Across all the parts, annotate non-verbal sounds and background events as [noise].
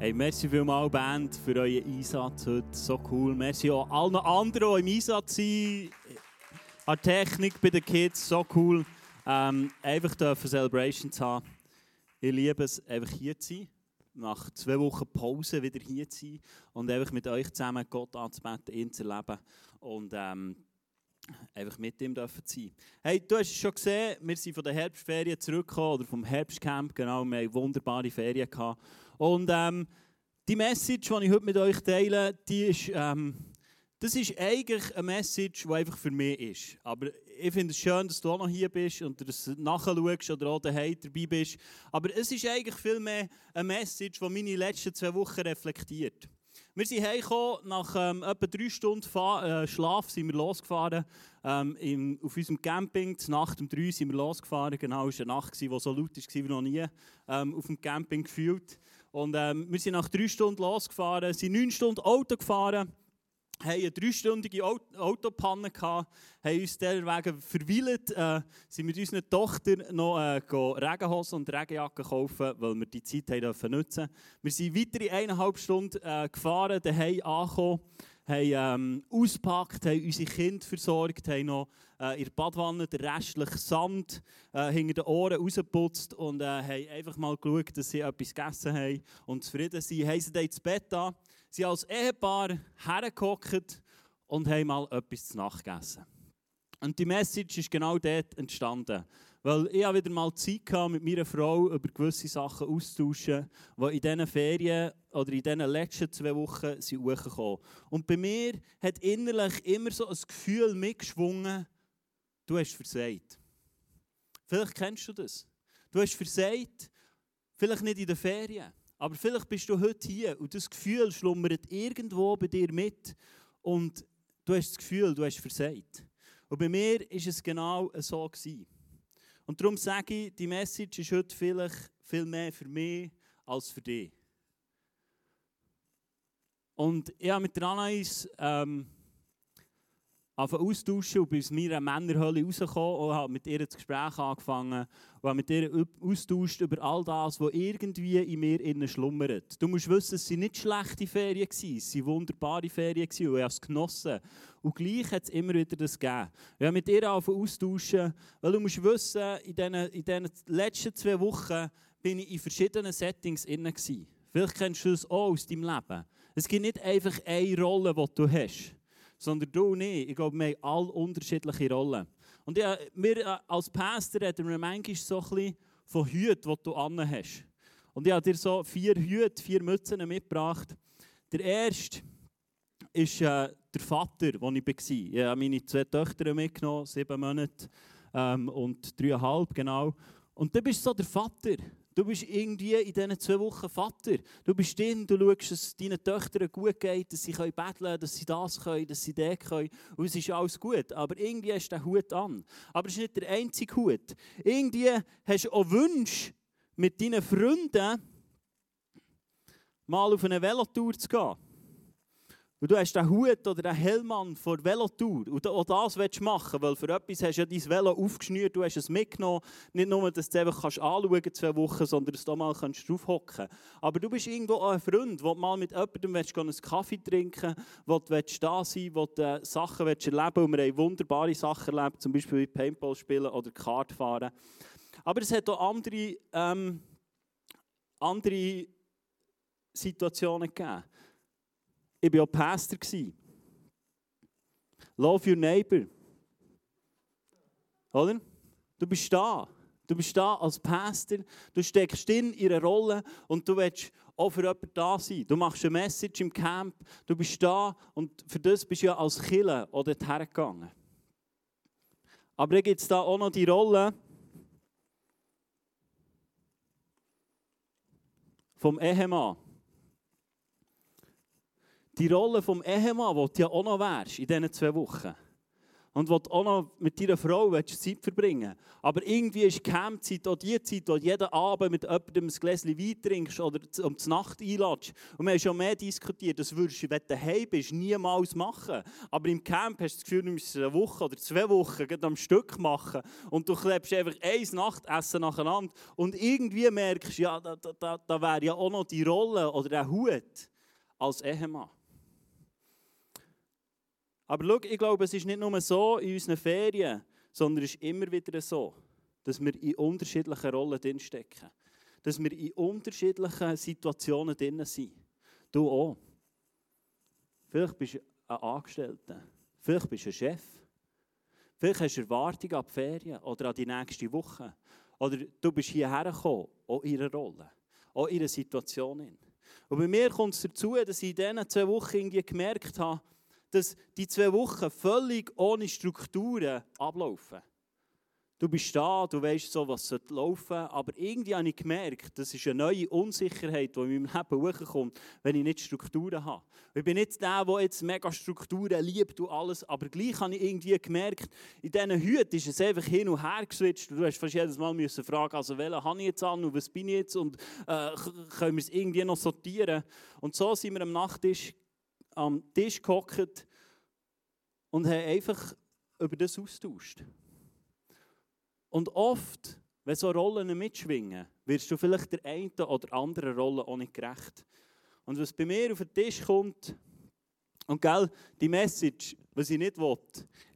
Hey, merci vielmals, Band, für euren Einsatz heute. So cool. Merci auch allen anderen, die im Einsatz sind. An Technik bei den Kids, so cool. Ähm, einfach dürfen Celebration zu haben. Ich liebe es, einfach hier zu sein. Nach zwei Wochen Pause wieder hier zu sein und einfach mit euch zusammen Gott anzubeten, ihn zu erleben und ähm, einfach mit ihm dürfen sein. Hey, du hast es schon gesehen, wir sind von der Herbstferien zurückgekommen oder vom Herbstcamp, genau, wir hatten wunderbare Ferien gehabt. Und ähm, die Message, die ich heute mit euch teile, die ist, ähm, das ist eigentlich eine Message, die einfach für mich ist. Aber ich finde es schön, dass du auch noch hier bist und das nachschaust oder auch daheim dabei bist. Aber es ist eigentlich viel mehr eine Message, die meine letzten zwei Wochen reflektiert. Wir sind heimgekommen, nach ähm, etwa drei Stunden Fahr äh, Schlaf sind wir losgefahren. Ähm, im, auf unserem Camping, zur Nacht um drei sind wir losgefahren. Genau, es war eine Nacht, die so laut war wie noch nie ähm, auf dem Camping gefühlt. Und ähm, wir sind nach drei Stunden losgefahren, sind neun Stunden Auto gefahren, haben eine dreistündige Autopanne haben uns deswegen verweilt, äh, sind mit unserer Tochter noch äh, Regenhosen und Regenjacke kaufen, weil wir die Zeit haben dürfen nutzen. Wir sind weitere eineinhalb Stunden äh, gefahren, daheim angekommen, haben ähm, ausgepackt, haben unsere Kinder versorgt, haben noch äh, in der Badwanne den restlichen Sand äh, hinter den Ohren rausgeputzt und äh, haben einfach mal geschaut, dass sie etwas gegessen haben und zufrieden sind. Haben sie dann ins Bett an, sie als Ehepaar hergehockt und haben mal etwas zu Nacht gegessen. Und die Message ist genau dort entstanden. Weil ich wieder mal Zeit hatte, mit meiner Frau über gewisse Sachen auszutauschen, die in diesen Ferien oder in diesen letzten zwei Wochen sind hochgekommen. Und bei mir hat innerlich immer so ein Gefühl mitgeschwungen, du hast versagt. Vielleicht kennst du das. Du hast versagt, vielleicht nicht in den Ferien, aber vielleicht bist du heute hier und das Gefühl schlummert irgendwo bei dir mit und du hast das Gefühl, du hast versagt. Und bei mir war es genau so. Gewesen. Und darum sage ich, die Message ist heute vielleicht viel mehr für mich als für dich. Und ich habe mit der Anais ähm, austauschen und bin aus meiner Männerhölle rausgekommen und habe mit ihr das Gespräch angefangen und habe mit ihr austauscht über all das, was irgendwie in mir innen schlummert. Du musst wissen, es waren nicht schlechte Ferien, es waren wunderbare Ferien und ich habe es genossen. Und gleich hat es immer wieder das gegeben. Ich habe mit ihr austauschen, weil du musst wissen, in diesen, in diesen letzten zwei Wochen bin ich in verschiedenen Settings innen Vielleicht kennst du das auch aus deinem Leben. Es gibt nicht einfach eine Rolle, die du hast sondern du nicht. Ich glaube, wir haben alle unterschiedliche Rollen. Und ja, wir äh, als Pastor reden wir manchmal so ein von Hüten, die du an hast. Und ich habe dir so vier Hüte, vier Mützen mitgebracht. Der erste ist äh, der Vater, wo ich war. Ich habe meine zwei Töchter mitgenommen, sieben Monate ähm, und dreieinhalb, genau. Und du bist so der Vater. Du bist irgendwie in diesen zwei Wochen Vater. Du bist drin, du schaust, dass es deinen Töchtern gut geht, dass sie betteln können, dass sie das können, dass sie das können. Und es ist alles gut. Aber irgendwie hast du den Hut an. Aber es ist nicht der einzige Hut. Irgendwie hast du auch Wünsche, mit deinen Freunden mal auf eine Velotour zu gehen. Und du hast den Hut oder den Hellmann vor der Velotour. Und auch das willst du machen, weil für etwas hast du ja dein Velo aufgeschnürt, du hast es mitgenommen. Nicht nur, dass du es einfach kannst anschauen kannst, zwei Wochen, sondern dass du mal draufhocken kannst. Aber du bist irgendwo auch ein Freund, der mal mit jemandem willst, einen Kaffee trinken wo du willst da sein wo du äh, Sachen willst erleben Und wir haben wunderbare Sachen erlebt, zum Beispiel wie Paintball spielen oder Kart fahren. Aber es hat auch andere, ähm, andere Situationen gegeben. Ich war auch Pastor. Love your neighbor. Oder? Du bist da. Du bist da als Pastor, du steckst in ihre Rolle und du willst auch für jemanden da sein. Du machst eine Message im Camp, du bist da und für das bist du ja als Killer dort hergegangen. Aber dann gibt es da auch noch die Rolle vom Ehemann die Rolle vom Ehemann, die du ja auch noch wärst in diesen zwei Wochen. und will auch noch mit deiner Frau Zeit verbringen Aber irgendwie ist Campzeit auch die Zeit, wo jeden Abend mit jemandem ein Gläschen Wein trinkst oder um die Nacht einladest. Und wir haben schon mehr diskutiert, das würdest du, wenn du daheim bist, niemals machen. Aber im Camp hast du das Gefühl, du musst eine Woche oder zwei Wochen am Stück machen und du klebst einfach ein Nachtessen nacheinander und irgendwie merkst, ja, da, da, da wäre ja auch noch die Rolle oder der Hut als Ehemann. Aber schau, ich glaube, es ist nicht nur so in unseren Ferien, sondern es ist immer wieder so, dass wir in unterschiedlichen Rollen drinstecken. Dass wir in unterschiedlichen Situationen drin sind. Du auch. Vielleicht bist du ein Angestellter. Vielleicht bist du ein Chef. Vielleicht hast du Erwartungen an die Ferien oder an die nächste Woche. Oder du bist hierher gekommen, auch in einer Rolle, auch in einer Situation. Und bei mir kommt es dazu, dass ich in diesen zwei Wochen irgendwie gemerkt habe, dass die zwei Wochen völlig ohne Strukturen ablaufen. Du bist da, du weißt so, was laufen soll, aber irgendwie habe ich gemerkt, das ist eine neue Unsicherheit, die in meinem Leben hochkommt, wenn ich nicht Strukturen habe. Ich bin nicht der, der jetzt mega Strukturen liebt und alles, aber gleich habe ich irgendwie gemerkt, in diesen Hüten ist es einfach hin und her geswitcht. Du hast fast jedes Mal müssen fragen, also welchen habe ich jetzt an und was bin ich jetzt und äh, können wir es irgendwie noch sortieren. Und so sind wir am Nachttisch am Tisch gehockt und haben einfach über das austauscht. Und oft, wenn so Rollen mitschwingen, wirst du vielleicht der einen oder anderen Rolle auch nicht gerecht. Und was bei mir auf den Tisch kommt, und gell, die Message, was ich nicht will,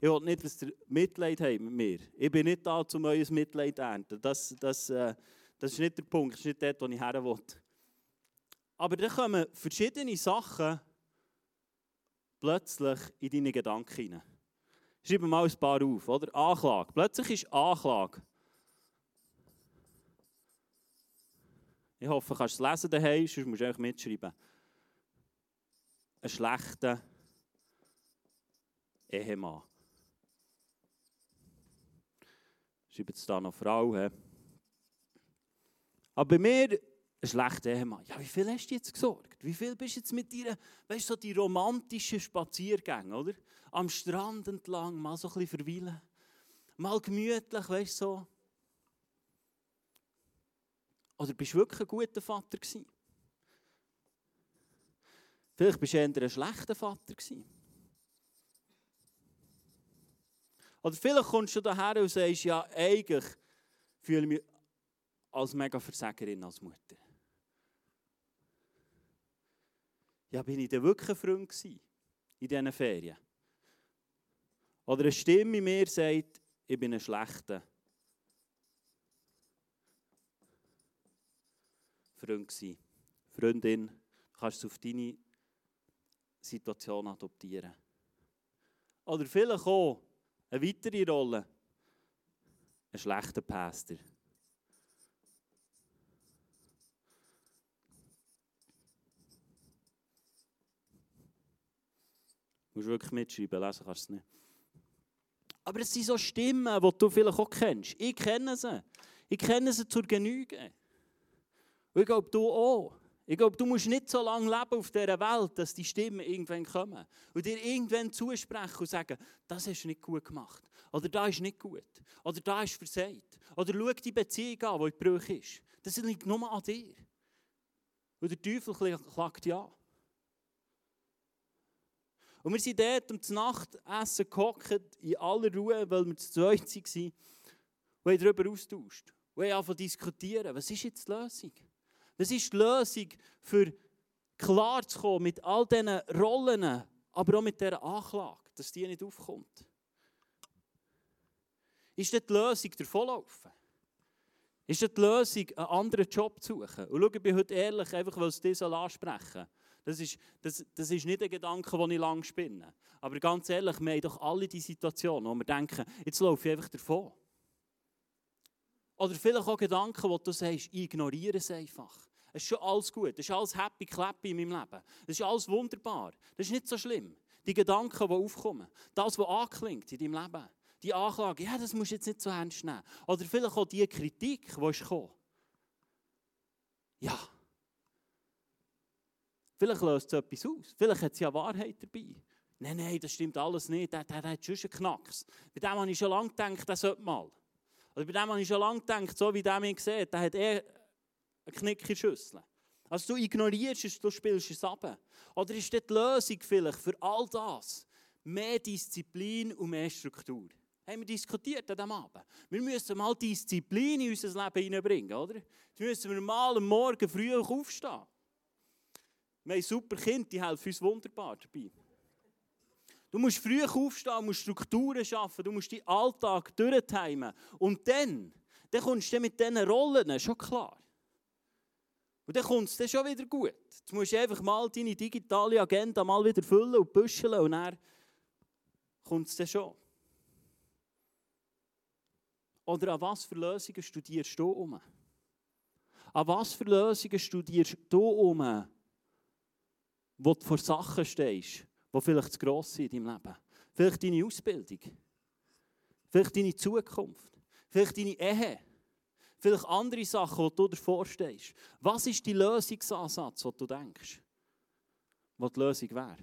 ich will nicht, dass ihr Mitleid habt mit mir. Ich bin nicht da, um euer Mitleid zu ernten. Das, das, äh, das ist nicht der Punkt, das ist nicht dort, wo ich her will. Aber da kommen verschiedene Sachen plötzlich in deine Gedanken hinein. Schreib mal ein paar auf, oder? Anklage. Plötzlich ist Anklage. Ich hoffe, du kannst es lesen daheim, sonst musst du einfach mitschreiben. Ein schlechter Ehemann. Schreibt es da noch Frau. He? Aber bei mir ein schlechter Ehemann. Ja, wie viel hast du jetzt gesorgt? Wie viel bist du jetzt mit dir, weißt du, so die romantischen Spaziergänge, oder? Am Strand entlang, mal so ein bisschen verweilen. Mal gemütlich, weißt du, so. Oder bist du wirklich ein guter Vater gewesen? Vielleicht bist du eher ein schlechter Vater gewesen. Oder vielleicht kommst du daher und sagst, ja, eigentlich fühle ich mich als mega Versagerin als Mutter. Ja, bin ich denn wirklich ein Freund gewesen in diesen Ferien? Oder eine Stimme in mir sagt, ich bin ein schlechter Freund gewesen. Freundin, du kannst es auf deine Situation adoptieren. Oder vielleicht auch eine weitere Rolle, ein schlechter Pastor. Musst wirklich mitschreiben, lesen kannst du es nicht. Aber es sind so Stimmen, die du vielleicht auch kennst. Ich kenne sie. Ich kenne sie zur Genüge. Und ich glaube, du auch. Ich glaube, du musst nicht so lange leben auf dieser Welt, dass die Stimmen irgendwann kommen und dir irgendwann zusprechen und sagen, das hast du nicht gut gemacht. Oder da ist nicht gut. Oder da ist versagt. Oder schau die Beziehung an, die in Bruch ist. Das liegt nur an dir. Und der Teufel klagt ja. Und wir sind dort um die Nachtessen gehockt, in aller Ruhe, weil wir zu zweit waren, und haben darüber austauscht. Und haben angefangen diskutieren, was ist jetzt die Lösung? Was ist die Lösung, für klar zu kommen mit all diesen Rollen, aber auch mit dieser Anklage, dass die nicht aufkommt? Ist das die Lösung davonlaufen? Ist das die Lösung, einen anderen Job zu suchen? Und schau, ich bin heute ehrlich, einfach weil es dir ansprechen. Das ist, das, das ist nicht ein Gedanke, den ich lange spinne. Aber ganz ehrlich, wir haben doch alle die Situation, wo wir denken, jetzt laufe ich einfach davon. Oder vielleicht auch Gedanken, wo du sagst, ich ignoriere es einfach. Es ist schon alles gut, es ist alles happy clappy in meinem Leben. Es ist alles wunderbar. Das ist nicht so schlimm. Die Gedanken, die aufkommen, das, was anklingt in deinem Leben, die Anklage, ja, das musst du jetzt nicht so ernst nehmen. Oder vielleicht auch die Kritik, die ist gekommen. Ja, Vielleicht löst es etwas aus. Vielleicht hat es ja Wahrheit dabei. Nein, nein, das stimmt alles nicht. Der, der, der hat schon einen Knacks. Bei dem habe ich schon lange gedacht, der sollte mal. Oder bei dem habe ich schon lange gedacht, so wie der mich sieht, der hat eh einen Knick in der Schüssel. Also du ignorierst es, du spielst es ab. Oder ist das die Lösung vielleicht für all das? Mehr Disziplin und mehr Struktur. Haben wir diskutiert an diesem Abend. Wir müssen mal Disziplin in unser Leben hineinbringen, oder? Jetzt müssen wir mal am Morgen früh aufstehen. Wir haben super Kinder, die helfen uns wunderbar dabei. Du musst früh aufstehen, musst Strukturen schaffen, du musst deinen Alltag durchheimen. Und dann, dann kommst du mit diesen Rollen, schon klar. Und dann kommt es dann schon wieder gut. Jetzt musst du einfach mal deine digitale Agenda mal wieder füllen und büscheln und dann kommt es dann schon. Oder an was für Lösungen studierst du um? An was für Lösungen studierst du um, wo du vor Sachen stehst, die vielleicht zu gross sind in deinem Leben? Vielleicht deine Ausbildung, vielleicht deine Zukunft, vielleicht deine Ehe, vielleicht andere Sachen, die du davor stehst. Was ist die Lösungsansatz, den du denkst, was die Lösung wäre?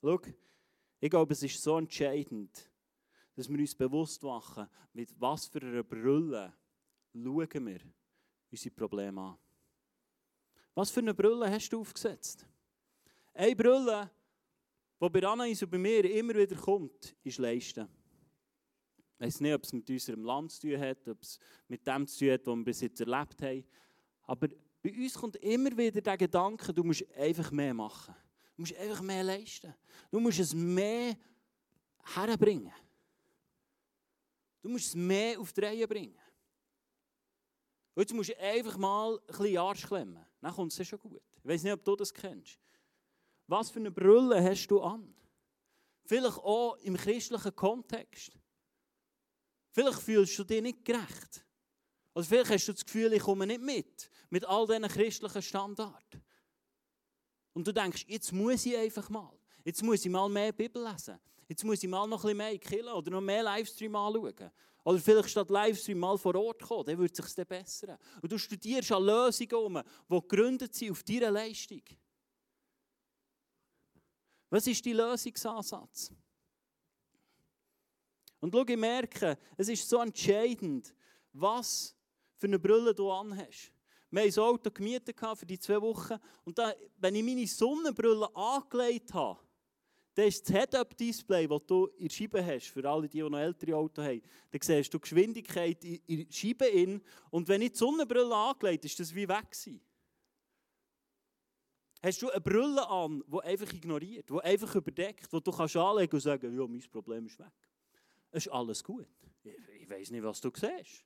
Schau, ich glaube, es ist so entscheidend, dass wir uns bewusst machen, mit was für einer Brille schauen wir unsere Probleme an. Was für eine Brille hast du aufgesetzt? Eine Brille, die bei Anais und bei mir immer wieder kommt, ist Leisten. Ich weiß nicht, ob es mit unserem Land zu tun hat, ob es mit dem zu tun hat, was wir bis jetzt erlebt haben. Aber bei uns kommt immer wieder der Gedanke, du musst einfach mehr machen. Du musst einfach mehr leisten. Du musst es mehr herbringen. Du musst es mehr auf die Reihe bringen. Jetzt musst du einfach mal ein bisschen Arsch klemmen. Dann kommt es schon gut. Ich weiß nicht, ob du das kennst. Was für eine Brille hast du an? Vielleicht auch im christlichen Kontext. Vielleicht fühlst du dich nicht gerecht. Oder vielleicht hast du das Gefühl, ich komme nicht mit. Mit all diesen christlichen Standards. Und du denkst, jetzt muss ich einfach mal. Jetzt muss ich mal mehr Bibel lesen. Jetzt muss ich mal noch ein bisschen mehr killen oder noch mehr Livestream anschauen. Oder vielleicht statt Livestream mal vor Ort kommen, dann wird es sich bessern. Und du studierst an Lösungen die gegründet sind auf deiner Leistung. Was ist dein Lösungsansatz? Und schau, ich merke, es ist so entscheidend, was für eine Brille du anhast. Wir haben ein Auto gemietet für die zwei Wochen. Und da, wenn ich meine Sonnenbrille angelegt habe, dann ist das Head-Up-Display, das du in der Scheibe hast, für alle, die, noch ältere Autos haben, dann siehst du die Geschwindigkeit in der Scheibe in. Und wenn ich die Sonnenbrille angelegt ist das wie weg gewesen. Hast du eine Brille an, die einfach ignoriert, die einfach überdeckt, die du kannst anlegen und sagen, ja, mein Problem ist weg. Es ist alles gut. Ich weiß nicht, was du siehst.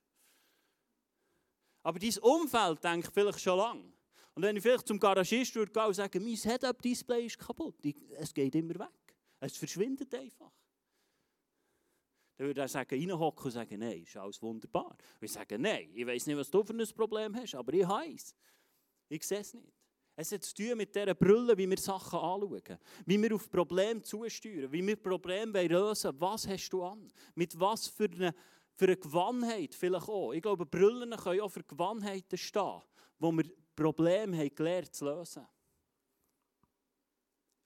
Aber dein Umfeld denkt vielleicht schon lange. Und wenn ich vielleicht zum Garagist gehen und sagen, mein Head-Up-Display ist kaputt, es geht immer weg. Es verschwindet einfach. Dann würde er sagen, reinhocken und sagen, nein, ist alles wunderbar. Und ich sage, nein, ich weiß nicht, was du für ein Problem hast, aber ich habe es. Ich sehe es nicht. Es hat zu tun mit dieser Brille, wie wir Sachen anschauen, wie wir auf Probleme zusteuern, wie wir Probleme lösen. Was hast du an? Mit was für einer für eine Gewannheit vielleicht auch. Ich glaube, Brillen können auch für Gewannheiten stehen, wo wir Probleme haben gelernt zu lösen.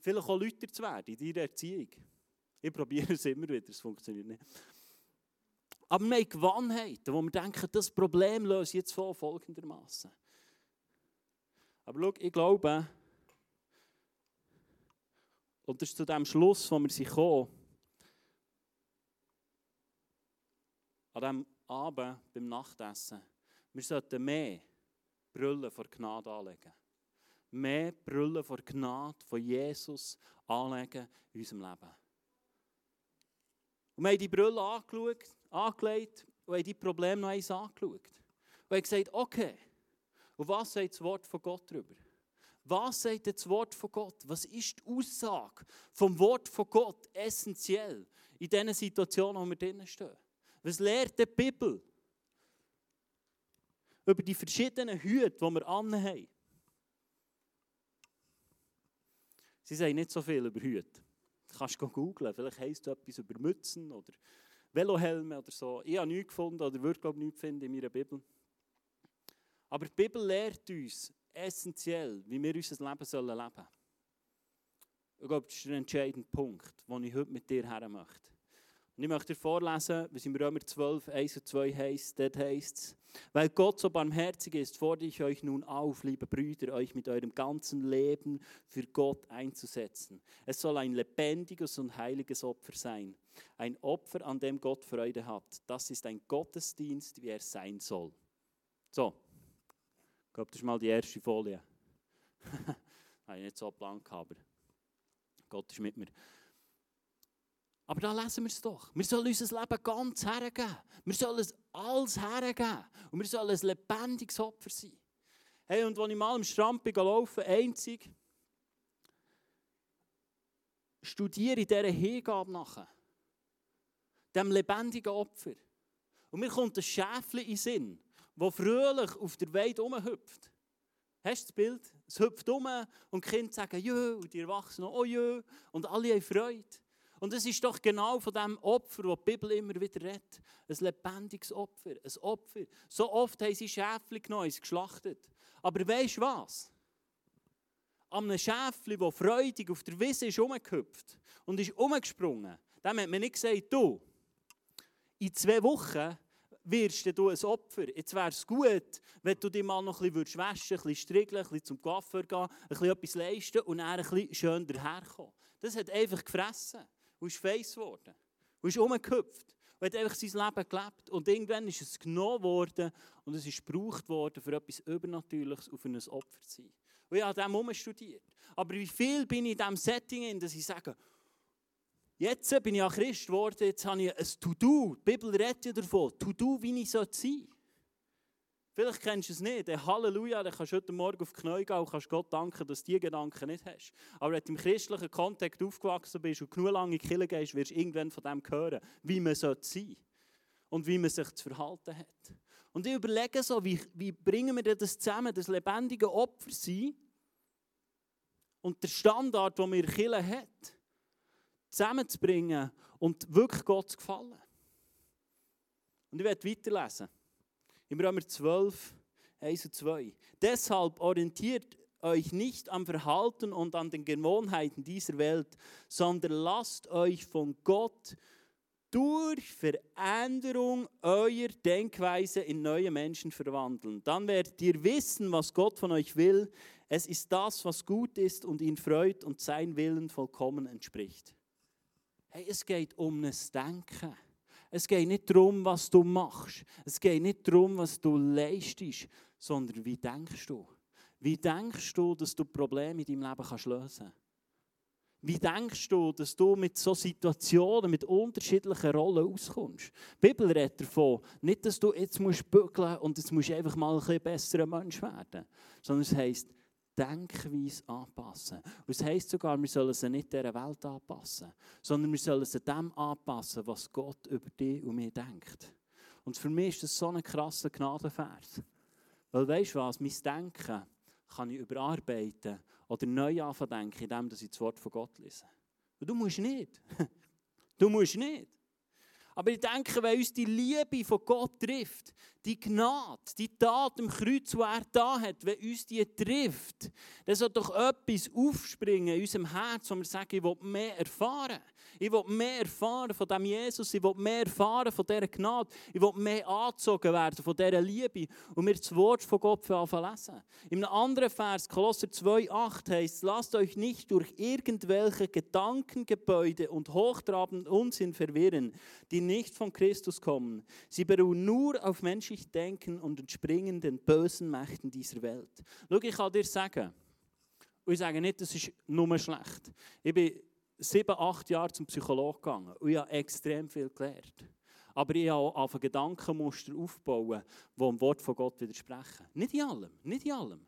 Vielleicht auch Leute zu werden in deiner Erziehung. Ich probiere es immer wieder, es funktioniert nicht. Aber wir haben Gewannheiten, wo wir denken, das Problem löse ich jetzt folgendermaßen. Aber schau, ich glaube, und das ist zu dem Schluss, wo wir sich kommen, an diesem Abend beim Nachtessen, wir sollten mehr Brüllen vor Gnade anlegen. Mehr Brüllen vor Gnade von Jesus anlegen in unserem Leben. Und wir haben die angeschaut, angelegt und haben die Probleme noch eins angeschaut. Und haben gesagt, okay, und was sagt das Wort von Gott darüber? Was sagt das Wort von Gott? Was ist die Aussage vom Wort von Gott essentiell in diesen Situationen, wo wir drinnen stehen? Was lehrt die Bibel über die verschiedenen Hüte, die wir anhaben? Sie sagen nicht so viel über Hüte. Du kannst googeln, vielleicht heisst es etwas über Mützen oder Velohelme oder so. Ich habe nichts gefunden oder würde glaube nichts finden in meiner Bibel. Aber die Bibel lehrt uns essentiell, wie wir unser Leben leben sollen. Ich glaube, das ist der entscheidende Punkt, den ich heute mit dir her möchte. Und ich möchte dir vorlesen, was im Römer 12, 1 und 2 heißt. Dort heißt es, weil Gott so barmherzig ist, fordere ich euch nun auf, liebe Brüder, euch mit eurem ganzen Leben für Gott einzusetzen. Es soll ein lebendiges und heiliges Opfer sein. Ein Opfer, an dem Gott Freude hat. Das ist ein Gottesdienst, wie er sein soll. So, ich glaube, das ist mal die erste Folie. [laughs] Habe ich nicht so geplant, aber Gott ist mit mir. Aber da lesen wir es doch. Wir sollen unser Leben ganz hergeben. Wir sollen es alles hergeben. Und wir sollen ein lebendiges Opfer sein. Hey, und als ich mal am Strand bin laufe, einzig, studiere ich dieser Hingabe nachher. Dem lebendigen Opfer. Und mir kommt ein Schäfchen in den Sinn, das fröhlich auf der Weide rumhüpft. Hast du das Bild? Es hüpft um und die Kinder sagen Jö und die Erwachsenen oh Jö und alle haben Freude. Und es ist doch genau von dem Opfer, das die Bibel immer wieder redet. Ein lebendiges Opfer, ein Opfer. So oft haben sie Schäfchen genommen, geschlachtet. Aber weißt du was? An einem Schäfchen, das freudig auf der Wiese ist umgehüpft und ist umgesprungen, dem hat man nicht gesagt, du, in zwei Wochen wirst du ein Opfer. Jetzt wäre es gut, wenn du dich mal noch ein bisschen waschen ein bisschen striegeln, ein bisschen zum Coiffeur gehen, ein bisschen etwas leisten und dann ein bisschen schön daherkommen. Das hat einfach gefressen und ist feiss geworden. Und ist umgehüpft. Und hat einfach sein Leben gelebt. Und irgendwann ist es genommen worden und es ist gebraucht worden, für etwas Übernatürliches auf ein Opfer zu sein. Und ich habe dem studiert. Aber wie viel bin ich in diesem Setting, in, dass ich sage, jetzt bin ich ja Christ geworden, jetzt habe ich ein To-Do. Die Bibel redet ja davon, To-Do, wie ich sein soll. Vielleicht kennst du es nicht. Der Halleluja, dann kannst du heute Morgen auf die Knie gehen und kannst Gott danken, dass du diese Gedanken nicht hast. Aber wenn du im christlichen Kontext aufgewachsen bist und genug lange in die gehst, wirst du irgendwann von dem hören, wie man sein sollte und wie man sich zu verhalten hat. Und ich überlege so, wie, wie bringen wir das zusammen, das lebendige Opfer sein und der Standard, den wir Kirche hat, zusammenzubringen und wirklich Gott zu gefallen. Und ich werde weiterlesen. Im Römer 12, 1 und 2. Deshalb orientiert euch nicht am Verhalten und an den Gewohnheiten dieser Welt, sondern lasst euch von Gott durch Veränderung eurer Denkweise in neue Menschen verwandeln. Dann werdet ihr wissen, was Gott von euch will. Es ist das, was gut ist und ihn freut und sein Willen vollkommen entspricht. Hey, es geht um das Denken. Es geht nicht darum, was du machst. Es geht nicht darum, was du leistest, sondern wie denkst du? Wie denkst du, dass du Probleme in deinem Leben kannst lösen kannst? Wie denkst du, dass du mit so Situationen, mit unterschiedlichen Rollen auskommst? Die Bibel redet davon, nicht, dass du jetzt musst bügeln und jetzt musst du einfach mal ein bisschen besserer Mensch werden, sondern es heisst, Denkweise anpassen. Und es heisst sogar, wir sollen sie nicht dieser Welt anpassen, sondern wir sollen sie dem anpassen, was Gott über dich und mich denkt. Und für mich ist das so ein krasser Gnadenvers. Weil weißt du was, mein Denken kann ich überarbeiten oder neu anfangen indem ich das Wort von Gott lese. Du musst nicht. [laughs] Du musst nicht. Aber ich denke, wenn uns die Liebe von Gott trifft, die Gnade, die Tat im Kreuz, die er da hat, wenn uns die trifft, dann soll doch etwas aufspringen in unserem Herz, wo wir sagen, ich will mehr erfahren. Ich will mehr erfahren von dem Jesus, ich will mehr erfahren von dieser Gnade, ich will mehr angezogen werden von dieser Liebe und mir das Wort von Gott anfangen lesen. In einem anderen Vers, Kolosser 2,8 heißt lasst euch nicht durch irgendwelche Gedankengebäude und hochtrabenden Unsinn verwirren, die nicht von Christus kommen. Sie beruhen nur auf menschlich Denken und entspringen den bösen Mächten dieser Welt. Schau, ich kann dir sagen, und ich sage nicht, das ist nur schlecht. Ich bin sieben, acht Jahre zum Psychologen gegangen und ich habe extrem viel gelernt. Aber ich habe auch Gedankenmuster aufbauen, die dem Wort von Gott widersprechen. Nicht in allem, nicht in allem.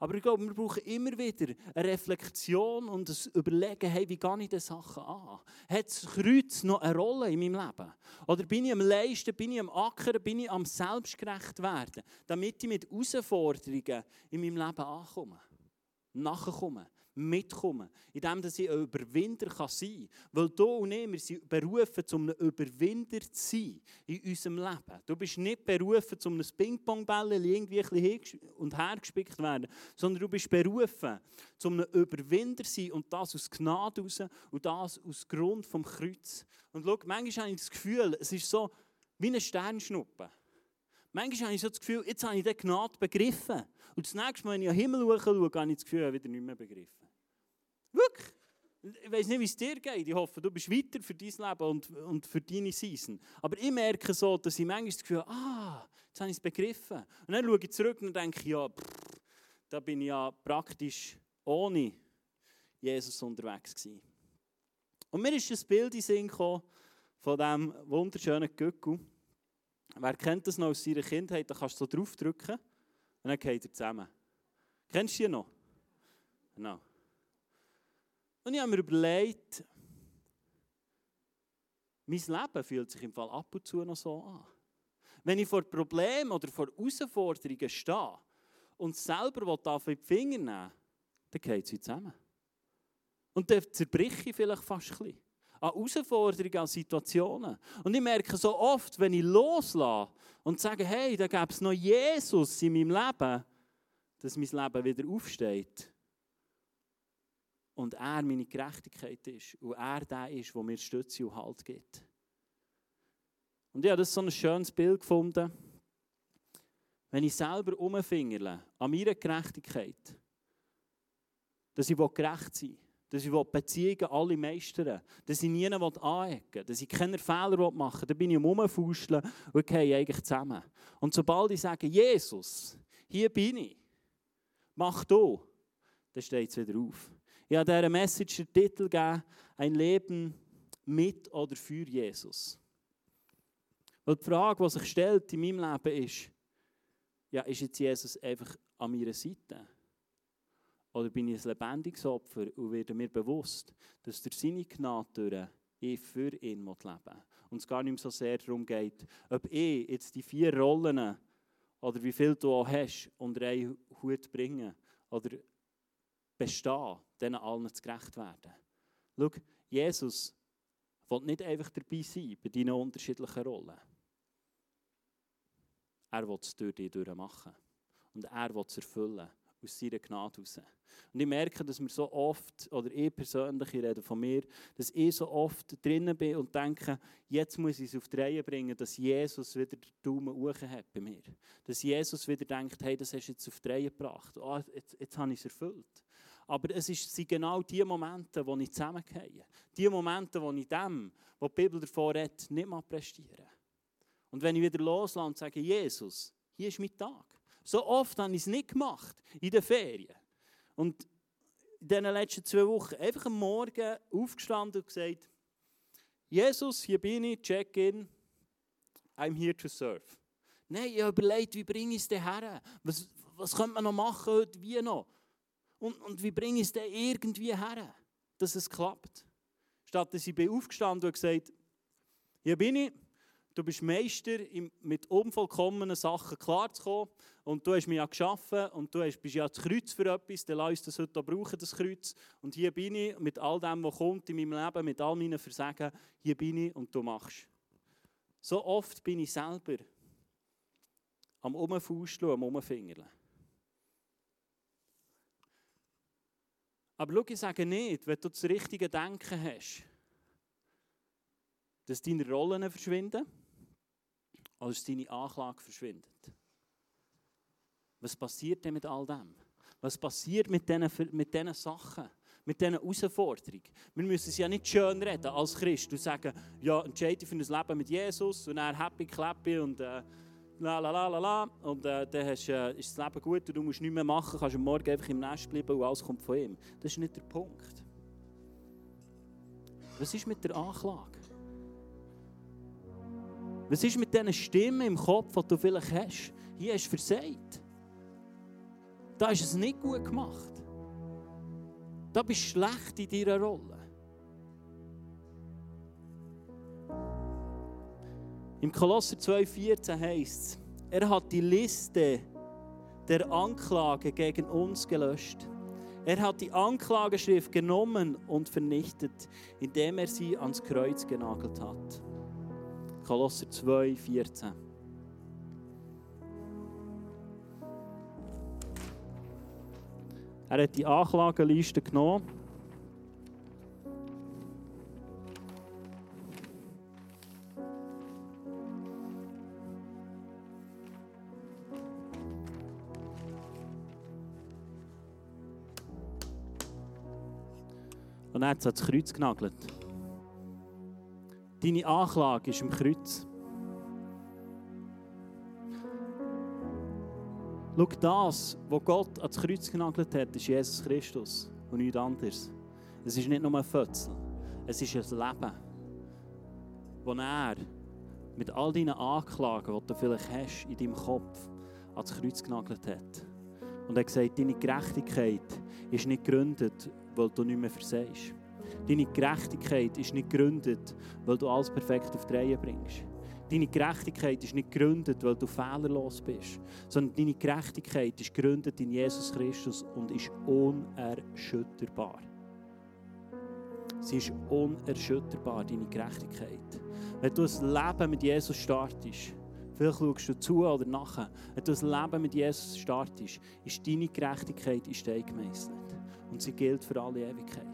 Aber ich glaube, wir brauchen immer wieder eine Reflexion und ein Überlegen, hey, wie gehe ich diese Sachen an? Hat das Kreuz noch eine Rolle in meinem Leben? Oder bin ich am Leisten, bin ich am Ackern, bin ich am Selbstgerecht werden, damit ich mit Herausforderungen in meinem Leben ankomme, nachkomme, mitkommen. In dem, dass ich ein Überwinder kann sein kann. Weil du und ich, wir sind berufen, um ein Überwinder zu sein in unserem Leben. Du bist nicht berufen, um ein Ping-Pong-Bälle irgendwie ein bisschen und her gespickt zu werden, sondern du bist berufen, um ein Überwinder zu sein und das aus Gnade raus und das aus Grund vom Kreuz. Und schau, manchmal habe ich das Gefühl, es ist so wie eine Sternschnuppe. Manchmal habe ich so das Gefühl, jetzt habe ich die Gnade begriffen. Und das nächste Mal, wenn ich an den Himmel schaue, habe ich das Gefühl, ich habe wieder nicht mehr begriffen. Wirklich. Ich weiß nicht, wie es dir geht. Ich hoffe, du bist weiter für dein Leben und, und für deine Season. Aber ich merke so, dass ich manchmal das Gefühl habe, ah, jetzt habe ich es begriffen. Und dann schaue ich zurück und denke, ja, pff, da bin ich ja praktisch ohne Jesus unterwegs gewesen. Und mir ist ein Bild in Sinn gekommen von diesem wunderschönen Göckel. Wer kennt das noch aus seiner Kindheit? Da kannst du so draufdrücken und dann geht er zusammen. Kennst du die noch? Genau. Und ich habe mir überlegt, mein Leben fühlt sich im Fall ab und zu noch so an. Wenn ich vor Problemen oder vor Herausforderungen stehe und selber auf die Finger nehmen dann geht es zusammen. Und dann zerbreche ich vielleicht fast ein bisschen an Herausforderungen, an Situationen. Und ich merke so oft, wenn ich loslasse und sage, hey, da gäbe es noch Jesus in meinem Leben, dass mein Leben wieder aufsteht. Und er meine Gerechtigkeit ist. Und er der ist, der mir Stütze und Halt gibt. Und ich habe das so ein schönes Bild gefunden. Wenn ich selber umfingerle an meiner Gerechtigkeit, dass ich gerecht sein will, dass ich Beziehungen alle meistern dass ich niemanden anecken will, dass ich keine Fehler machen will, dann bin ich Umfuscheln und gehe eigentlich zusammen. Und sobald ich sage, Jesus, hier bin ich, mach du, dann steht es wieder auf. Ich habe dieser Message den Titel gegeben, ein Leben mit oder für Jesus. Weil die Frage, die sich stellt in meinem Leben ist, ja, ist jetzt Jesus einfach an meiner Seite? Oder bin ich ein lebendiges Opfer und werde mir bewusst, dass durch seine Gnade durch ich für ihn leben will. Und es gar nicht mehr so sehr darum geht, ob ich jetzt die vier Rollen oder wie viel du auch hast, unter einen Hut bringen oder bestehen, denen allen zu gerecht werden. Schau, Jesus will nicht einfach dabei sein bei deinen unterschiedlichen Rollen. Er will es durch dich machen. Und er will es erfüllen aus seiner Gnade heraus. Und ich merke, dass wir so oft, oder ich persönlich, ich rede von mir, dass ich so oft drinnen bin und denke, jetzt muss ich es auf die Reihe bringen, dass Jesus wieder den Daumen hoch hat bei mir. Dass Jesus wieder denkt, hey, das hast du jetzt auf die Reihe gebracht. Oh, jetzt, jetzt habe ich es erfüllt. Aber es sind genau die Momente, wo ich zusammengehe. Die Momente, wo ich dem, was die Bibel davor redet, nicht mal prestiere. Und wenn ich wieder loslasse und sage, Jesus, hier ist mein Tag. So oft habe ich es nicht gemacht in den Ferien. Und in den letzten zwei Wochen einfach am Morgen aufgestanden und gesagt, Jesus, hier bin ich, check in, I'm here to serve. Nein, ich habe überlegt, wie bringe ich es her? Was, was könnte man noch machen heute, wie noch? Und, und wie bringe ich es denn irgendwie her, dass es klappt? Statt dass ich bin aufgestanden und gesagt, hier bin ich, du bist Meister, mit unvollkommenen Sachen klarzukommen. Und du hast mich ja geschaffen und du bist ja das Kreuz für etwas. Dann lass uns das heute brauchen, das Kreuz. Und hier bin ich mit all dem, was kommt in meinem Leben, mit all meinen Versagen. Hier bin ich und du machst. So oft bin ich selber am Umfußeln, am Umfingerlen. Aber schau, ich sage nicht, wenn du das richtige Denken hast, dass deine Rollen verschwinden als deine Anklage verschwindet. Was passiert denn mit all dem? Was passiert mit diesen, mit diesen Sachen? Mit diesen Herausforderungen? Wir müssen es ja nicht schön reden als Christ und sagen, ja, entscheide für ein Leben mit Jesus und er happy, clappy und äh, la la la la la und äh, dann hast, äh, ist das Leben gut und du musst nichts mehr machen, kannst am Morgen einfach im Nest bleiben und alles kommt von ihm. Das ist nicht der Punkt. Was ist mit der Anklage? Was ist mit diesen Stimmen im Kopf, die du vielleicht hast? Hier hast du versagt. Da hast du es nicht gut gemacht. Da bist du schlecht in deiner Rolle. Im Kolosser 2,14 heißt es, er hat die Liste der Anklage gegen uns gelöscht. Er hat die Anklageschrift genommen und vernichtet, indem er sie ans Kreuz genagelt hat. Kolosser 2, 14. Er hat die Anklageliste genommen. Und er hat es ans Kreuz genagelt. Deine Anklage ist im Kreuz. Schau, das, was Gott ans Kreuz genagelt hat, ist Jesus Christus und nichts anderes. Es ist nicht nur ein Fötzel, es ist ein Leben, das er mit all deinen Anklagen, die du vielleicht hast in deinem Kopf, ans Kreuz genagelt hat. Und er hat gesagt, deine Gerechtigkeit ist nicht gegründet, weil du nicht mehr versehst. Deine Gerechtigkeit ist nicht gegründet, weil du alles perfekt auf die Reihe bringst. Deine Gerechtigkeit ist nicht gegründet, weil du fehlerlos bist, sondern deine Gerechtigkeit ist gegründet in Jesus Christus und ist unerschütterbar. Sie ist unerschütterbar, deine Gerechtigkeit. Wenn du ein Leben mit Jesus startest, vielleicht schaust du zu oder nachher, wenn du ein Leben mit Jesus startest, ist deine Gerechtigkeit in Stein gemeißelt. Und sie gilt für alle Ewigkeit.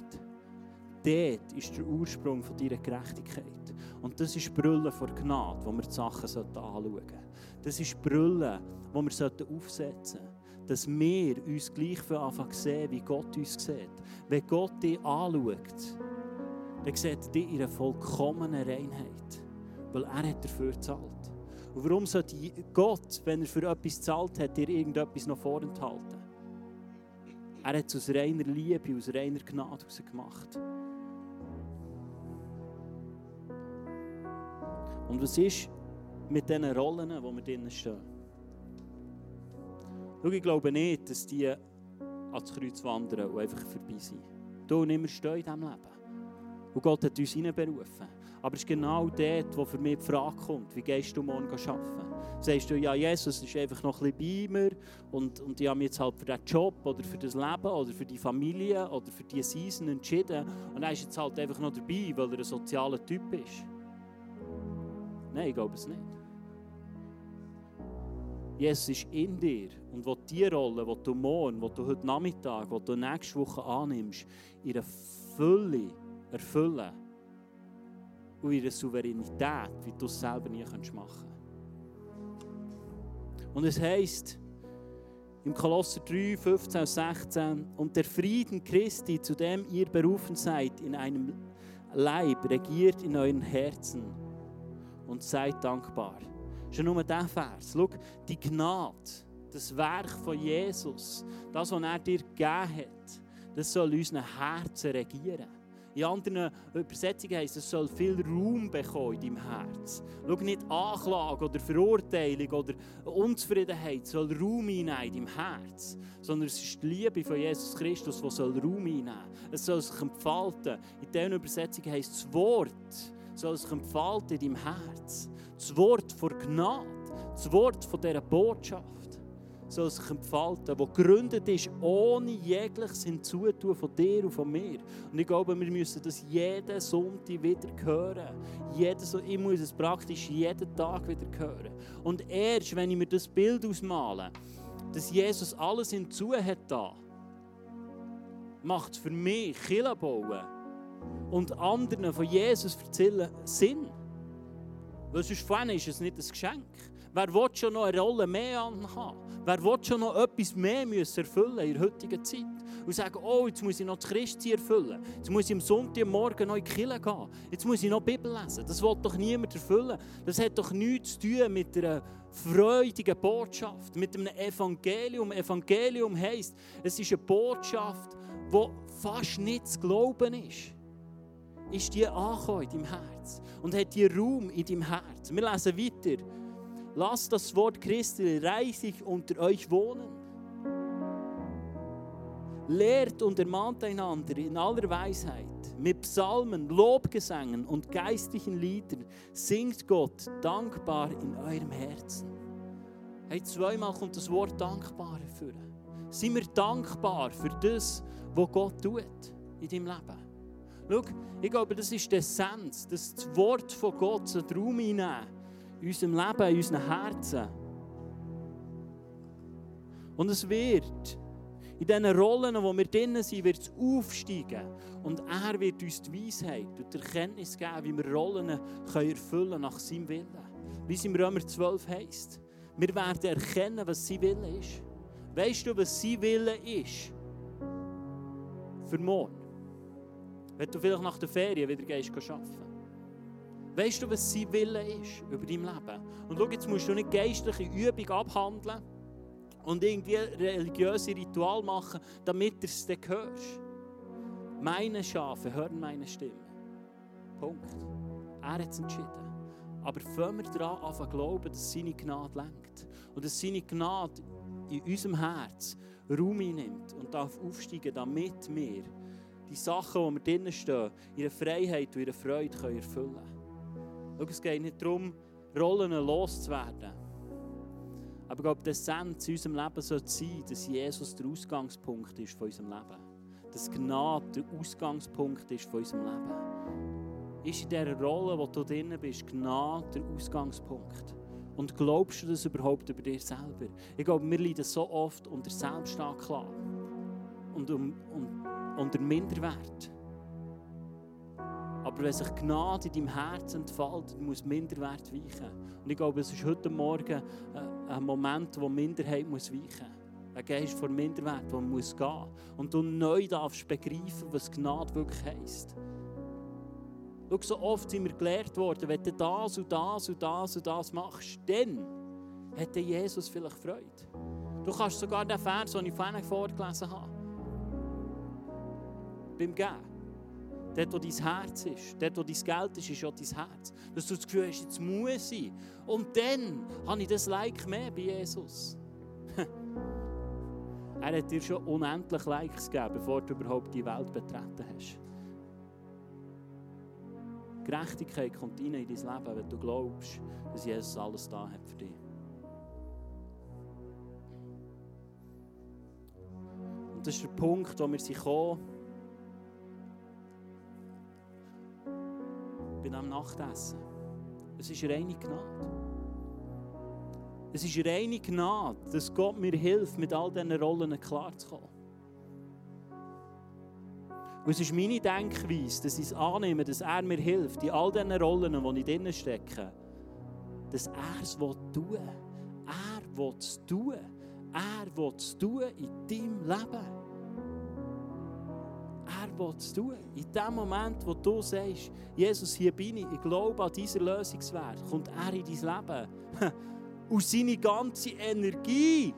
Dort ist der Ursprung von deiner Gerechtigkeit. Und das ist Brüllen vor Gnade, wo wir die Sachen anschauen sollten. Das ist Brüllen, wo wir aufsetzen sollten. Dass wir uns gleich für anfangen sehen, wie Gott uns sieht. Wenn Gott dich anschaut, dann sieht er dich in einer vollkommenen Reinheit. Weil er hat dafür gezahlt. Und warum sollte Gott, wenn er für etwas gezahlt hat, dir irgendetwas noch vorenthalten? Er hat es aus reiner Liebe, aus reiner Gnade gemacht. Und was ist mit diesen Rollen, die wir drinnen stehen? Schau, ich glaube nicht, dass die ans Kreuz wandern und einfach vorbei sind. Du und immer stehen in diesem Leben. Und Gott hat uns hineinberufen. Aber es ist genau dort, wo für mich die Frage kommt, wie gehst du morgen arbeiten? Sagst du, ja, Jesus ist einfach noch ein bisschen bei mir und, und ich habe mich jetzt halt für diesen Job oder für das Leben oder für die Familie oder für diese Season entschieden und er ist jetzt halt einfach noch dabei, weil er ein sozialer Typ ist. Nein, ich glaube es nicht. Jesus ist in dir und will die Rolle, die du morgen, die du heute Nachmittag, die du nächste Woche annimmst, ihre Fülle erfüllen und ihre Souveränität, wie du es selber nie machen kannst. Und es heißt im Kolosser 3, 15 und 16, und der Frieden Christi, zu dem ihr berufen seid, in einem Leib, regiert in euren Herzen und seid dankbar. Schon nur dieser Vers. Schau, die Gnade, das Werk von Jesus, das, was er dir gegeben hat, das soll unseren Herzen regieren. In anderen Übersetzungen heisst es, soll viel Raum bekommen in deinem Herz. Schau nicht Anklage oder Verurteilung oder Unzufriedenheit soll Raum in deinem Herz, sondern es ist die Liebe von Jesus Christus, die soll Raum einnehmen. Es soll sich entfalten. In dieser Übersetzung heisst das Wort, soll sich entfalten in deinem Herz. Das Wort von Gnade, das Wort von dieser Botschaft soll sich entfalten, das gegründet ist ohne jegliches Hinzutun von dir und von mir. Und ich glaube, wir müssen das jeden Sonntag wieder hören. Jeden, ich muss es praktisch jeden Tag wieder hören. Und erst, wenn ich mir das Bild ausmale, dass Jesus alles hinzu hat da, macht es für mich Kirche bauen und anderen von Jesus erzählen Sinn. Weil sonst ist es nicht ein Geschenk. Wer will schon noch eine Rolle mehr anhaben? Wer will schon noch etwas mehr erfüllen in der heutigen Zeit? Und sagen, oh, jetzt muss ich noch das Christi erfüllen. Jetzt muss ich am Sonntagmorgen noch in die Kirche gehen. Jetzt muss ich noch Bibel lesen. Das will doch niemand erfüllen. Das hat doch nichts zu tun mit einer freudigen Botschaft, mit einem Evangelium. Evangelium heisst, es ist eine Botschaft, die fast nicht zu glauben ist ist die angekommen in deinem Herz und hat die Raum in deinem Herz. Wir lesen weiter. Lasst das Wort Christi reichlich unter euch wohnen. Lehrt und ermahnt einander in aller Weisheit. Mit Psalmen, Lobgesängen und geistlichen Liedern singt Gott dankbar in eurem Herzen. Hey, zweimal kommt das Wort dankbar führen. Sind wir dankbar für das, was Gott tut in deinem Leben? Schau, ich glaube, das ist die Essenz, dass das Wort von Gott so Raum einnehmen in unserem Leben, in unseren Herzen. Und es wird in diesen Rollen, wo wir drinnen sind, wird es aufsteigen. Und er wird uns die Weisheit und die Erkenntnis geben, wie wir Rollen können erfüllen nach seinem Willen. Wie es im Römer 12 heisst. Wir werden erkennen, was sein Wille ist. Weißt du, was sein Wille ist? Für morgen. Wenn du vielleicht nach der Ferien wieder gehst, arbeiten. Weißt du, was sein Wille ist über dein Leben? Und schau, jetzt musst du nicht geistliche Übung abhandeln und irgendwie religiöse Ritual machen, damit du es dann hörst. Meine Schafe hören meine Stimme. Punkt. Er hat es entschieden. Aber fangen wir daran an zu glauben, dass seine Gnade lenkt. Und dass seine Gnade in unserem Herz Raum einnimmt und darf aufsteigen, damit wir die Sachen, die wir drinnen stehen, ihre Freiheit und ihre Freude erfüllen können. Schau, es geht nicht darum, Rollen loszuwerden. Aber ich glaube, die Essenz in unserem Leben sollte sein, dass Jesus der Ausgangspunkt ist von unserem Leben. Dass Gnade der Ausgangspunkt ist von unserem Leben. Ist in dieser Rolle, wo du drin bist, Gnade der Ausgangspunkt? Und glaubst du das überhaupt über dich selber? Ich glaube, wir leiden so oft unter Selbstanklage und unter Minderwert. Aber wenn sich Gnade in deinem Herzen entfaltet, muss Minderwert weichen. Und ich glaube, es ist heute Morgen ein Moment, wo Minderheit muss weichen muss. Ein Geist von Minderwert, der muss gehen. Und du neu darfst begreifen, was Gnade wirklich heisst. Schau, so oft sind wir gelehrt worden, wenn du das und das und das und das machst, dann hat Jesus vielleicht Freude. Du kannst sogar den Vers, den ich vorhin vorgelesen habe, beim Geben Dort, wo dein Herz ist, dort, wo dein Geld ist, ist auch dein Herz. Dass du das Gefühl hast, jetzt muss ich. Und dann habe ich das Like mehr bei Jesus. [laughs] er hat dir schon unendlich Likes gegeben, bevor du überhaupt die Welt betreten hast. Gerechtigkeit kommt rein in dein Leben, wenn du glaubst, dass Jesus alles da hat für dich. Und das ist der Punkt, wo wir sich kommen bei am Nachtessen. Es ist reine Gnade. Es ist reine Gnade, dass Gott mir hilft, mit all diesen Rollen klarzukommen. Und es ist meine Denkweise, dass ich es annehme, dass er mir hilft, in all diesen Rollen, die ich drin stecke, dass er es tun will. Er will es tun. Er will es tun in deinem Leben zu tun. In dem Moment, wo du sagst, Jesus, hier bin ich, ich glaube an diesen Lösungswert, kommt er in dein Leben. [laughs] Und seine ganze Energie,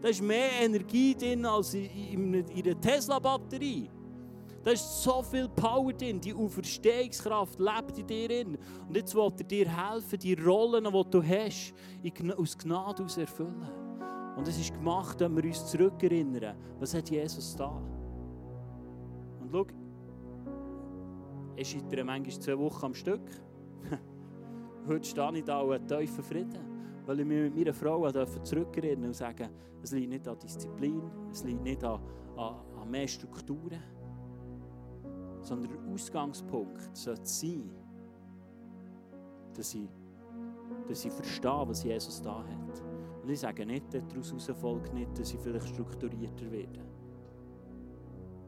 da ist mehr Energie drin als in einer Tesla-Batterie. Da ist so viel Power drin, die Auferstehungskraft lebt in dir drin. Und jetzt will er dir helfen, die Rollen, die du hast, aus Gnade aus erfüllen. Und es ist gemacht, wenn wir uns zurückerinnern, was hat Jesus da? Und schau, ich scheitere manchmal zwei Wochen am Stück. [laughs] Heute stehe ich da und habe tiefen Frieden, weil ich mich mit meiner Frau zurückerinnern und sagen, es liegt nicht an Disziplin, es liegt nicht an, an, an mehr Strukturen, sondern der Ausgangspunkt sollte sein, dass ich, dass ich verstehe, was Jesus da hat. Und ich sage nicht, daraus folgt nicht, dass ich vielleicht strukturierter werde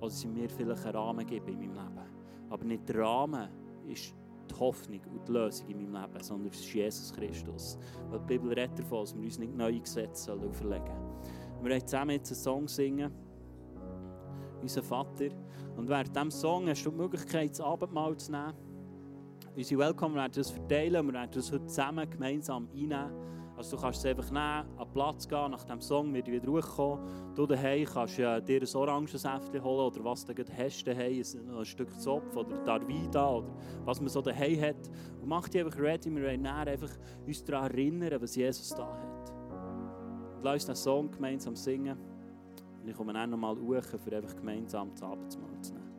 oder sie mir vielleicht einen Rahmen geben in meinem Leben. Aber nicht der Rahmen ist die Hoffnung und die Lösung in meinem Leben, sondern es ist Jesus Christus. Weil die Bibel redet davon, dass wir uns nicht neue Gesetze auferlegen sollen. Wir wollen zusammen jetzt einen Song singen, unser Vater. Und während diesem Song hast du die Möglichkeit, das Abendmahl zu nehmen. Unsere Welcome werden das verteilen, wir werden das heute zusammen gemeinsam einnehmen. Also du kannst es einfach nehmen, an den Platz gehen, nach dem Song wird wieder hochkommen. Du daheim kannst äh, dir ein Orangensäftchen holen oder was du hast daheim, ein, ein Stück Zopf oder Darvida oder was man so daheim hat. Und mach dich einfach ready, wir wollen einfach uns daran erinnern, was Jesus da hat. Und lass uns den Song gemeinsam singen. Und ich komme dann nochmal hoch, für einfach gemeinsam das Abendmahl zu nehmen.